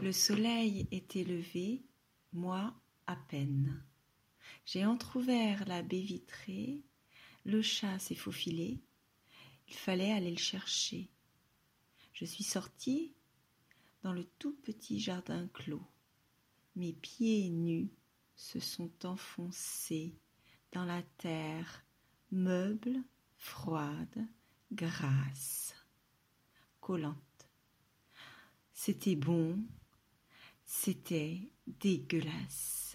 Le soleil était levé, moi à peine. J'ai entr'ouvert la baie vitrée, le chat s'est faufilé, il fallait aller le chercher. Je suis sortie dans le tout petit jardin clos. Mes pieds nus se sont enfoncés dans la terre meuble, froide, grasse, collante. C'était bon, c'était dégueulasse.